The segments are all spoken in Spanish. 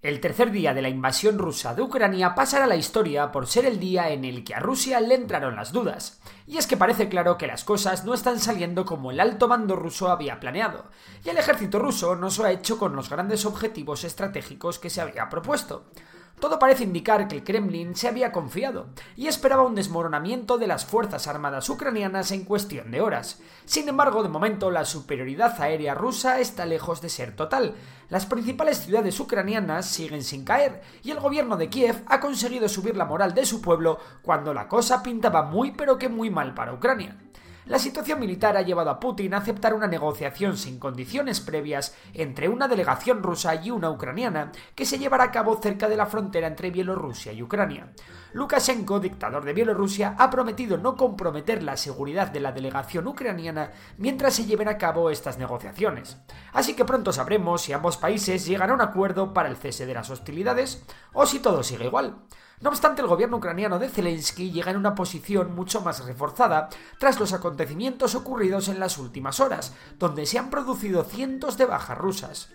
El tercer día de la invasión rusa de Ucrania pasará a la historia por ser el día en el que a Rusia le entraron las dudas. Y es que parece claro que las cosas no están saliendo como el alto mando ruso había planeado, y el ejército ruso no se ha hecho con los grandes objetivos estratégicos que se había propuesto. Todo parece indicar que el Kremlin se había confiado y esperaba un desmoronamiento de las Fuerzas Armadas ucranianas en cuestión de horas. Sin embargo, de momento la superioridad aérea rusa está lejos de ser total. Las principales ciudades ucranianas siguen sin caer y el gobierno de Kiev ha conseguido subir la moral de su pueblo cuando la cosa pintaba muy pero que muy mal para Ucrania. La situación militar ha llevado a Putin a aceptar una negociación sin condiciones previas entre una delegación rusa y una ucraniana que se llevará a cabo cerca de la frontera entre Bielorrusia y Ucrania. Lukashenko, dictador de Bielorrusia, ha prometido no comprometer la seguridad de la delegación ucraniana mientras se lleven a cabo estas negociaciones. Así que pronto sabremos si ambos países llegan a un acuerdo para el cese de las hostilidades o si todo sigue igual. No obstante, el gobierno ucraniano de Zelensky llega en una posición mucho más reforzada tras los acontecimientos ocurridos en las últimas horas, donde se han producido cientos de bajas rusas.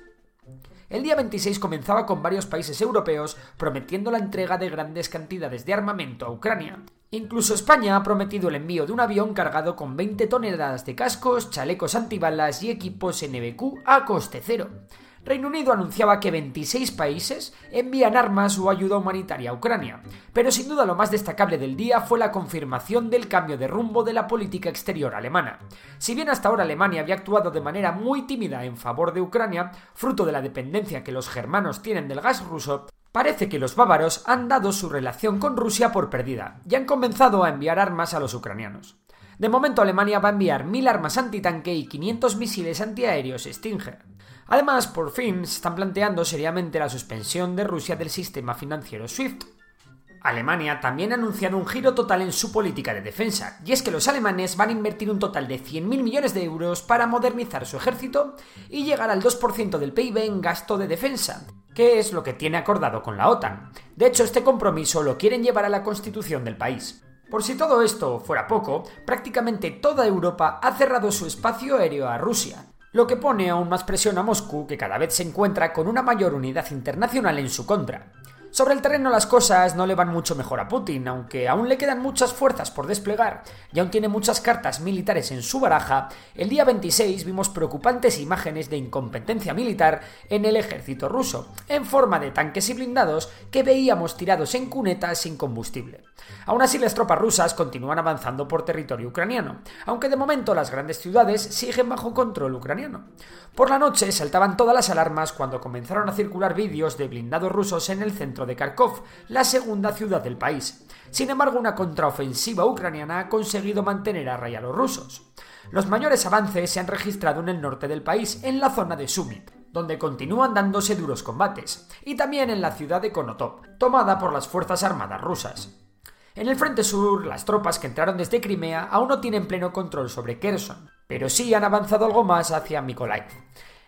El día 26 comenzaba con varios países europeos prometiendo la entrega de grandes cantidades de armamento a Ucrania. Incluso España ha prometido el envío de un avión cargado con 20 toneladas de cascos, chalecos antibalas y equipos NBQ a coste cero. Reino Unido anunciaba que 26 países envían armas o ayuda humanitaria a Ucrania, pero sin duda lo más destacable del día fue la confirmación del cambio de rumbo de la política exterior alemana. Si bien hasta ahora Alemania había actuado de manera muy tímida en favor de Ucrania, fruto de la dependencia que los germanos tienen del gas ruso, Parece que los bávaros han dado su relación con Rusia por perdida y han comenzado a enviar armas a los ucranianos. De momento Alemania va a enviar 1000 armas antitanque y 500 misiles antiaéreos Stinger. Además, por fin se están planteando seriamente la suspensión de Rusia del sistema financiero SWIFT. Alemania también ha anunciado un giro total en su política de defensa, y es que los alemanes van a invertir un total de 100.000 millones de euros para modernizar su ejército y llegar al 2% del PIB en gasto de defensa, que es lo que tiene acordado con la OTAN. De hecho, este compromiso lo quieren llevar a la constitución del país. Por si todo esto fuera poco, prácticamente toda Europa ha cerrado su espacio aéreo a Rusia, lo que pone aún más presión a Moscú, que cada vez se encuentra con una mayor unidad internacional en su contra. Sobre el terreno las cosas no le van mucho mejor a Putin, aunque aún le quedan muchas fuerzas por desplegar y aún tiene muchas cartas militares en su baraja, el día 26 vimos preocupantes imágenes de incompetencia militar en el ejército ruso, en forma de tanques y blindados que veíamos tirados en cunetas sin combustible. Aún así las tropas rusas continúan avanzando por territorio ucraniano, aunque de momento las grandes ciudades siguen bajo control ucraniano. Por la noche saltaban todas las alarmas cuando comenzaron a circular vídeos de blindados rusos en el centro de Kharkov, la segunda ciudad del país. Sin embargo, una contraofensiva ucraniana ha conseguido mantener a raya a los rusos. Los mayores avances se han registrado en el norte del país, en la zona de Sumit, donde continúan dándose duros combates, y también en la ciudad de Konotop, tomada por las Fuerzas Armadas rusas. En el frente sur, las tropas que entraron desde Crimea aún no tienen pleno control sobre Kherson, pero sí han avanzado algo más hacia Mykolaiv.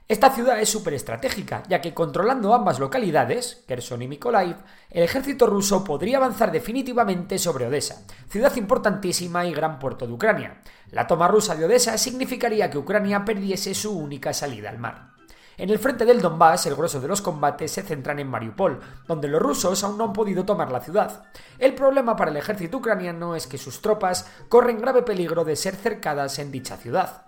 Esta ciudad es súper estratégica, ya que controlando ambas localidades, Kherson y Mykolaiv, el ejército ruso podría avanzar definitivamente sobre Odessa, ciudad importantísima y gran puerto de Ucrania. La toma rusa de Odessa significaría que Ucrania perdiese su única salida al mar. En el frente del Donbass, el grueso de los combates se centran en Mariupol, donde los rusos aún no han podido tomar la ciudad. El problema para el ejército ucraniano es que sus tropas corren grave peligro de ser cercadas en dicha ciudad.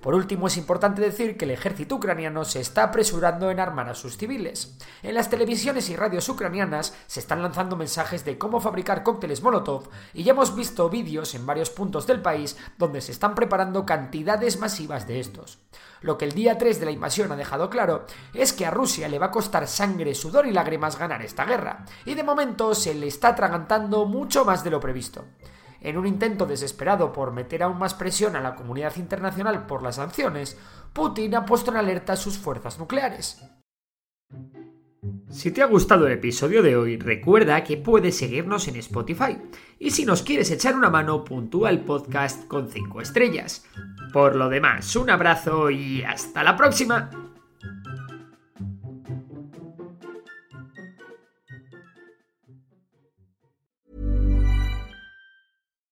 Por último, es importante decir que el ejército ucraniano se está apresurando en armar a sus civiles. En las televisiones y radios ucranianas se están lanzando mensajes de cómo fabricar cócteles Molotov y ya hemos visto vídeos en varios puntos del país donde se están preparando cantidades masivas de estos. Lo que el día 3 de la invasión ha dejado claro es que a Rusia le va a costar sangre, sudor y lágrimas ganar esta guerra, y de momento se le está atragantando mucho más de lo previsto. En un intento desesperado por meter aún más presión a la comunidad internacional por las sanciones, Putin ha puesto en alerta sus fuerzas nucleares. Si te ha gustado el episodio de hoy, recuerda que puedes seguirnos en Spotify. Y si nos quieres echar una mano, puntúa el podcast con 5 estrellas. Por lo demás, un abrazo y hasta la próxima.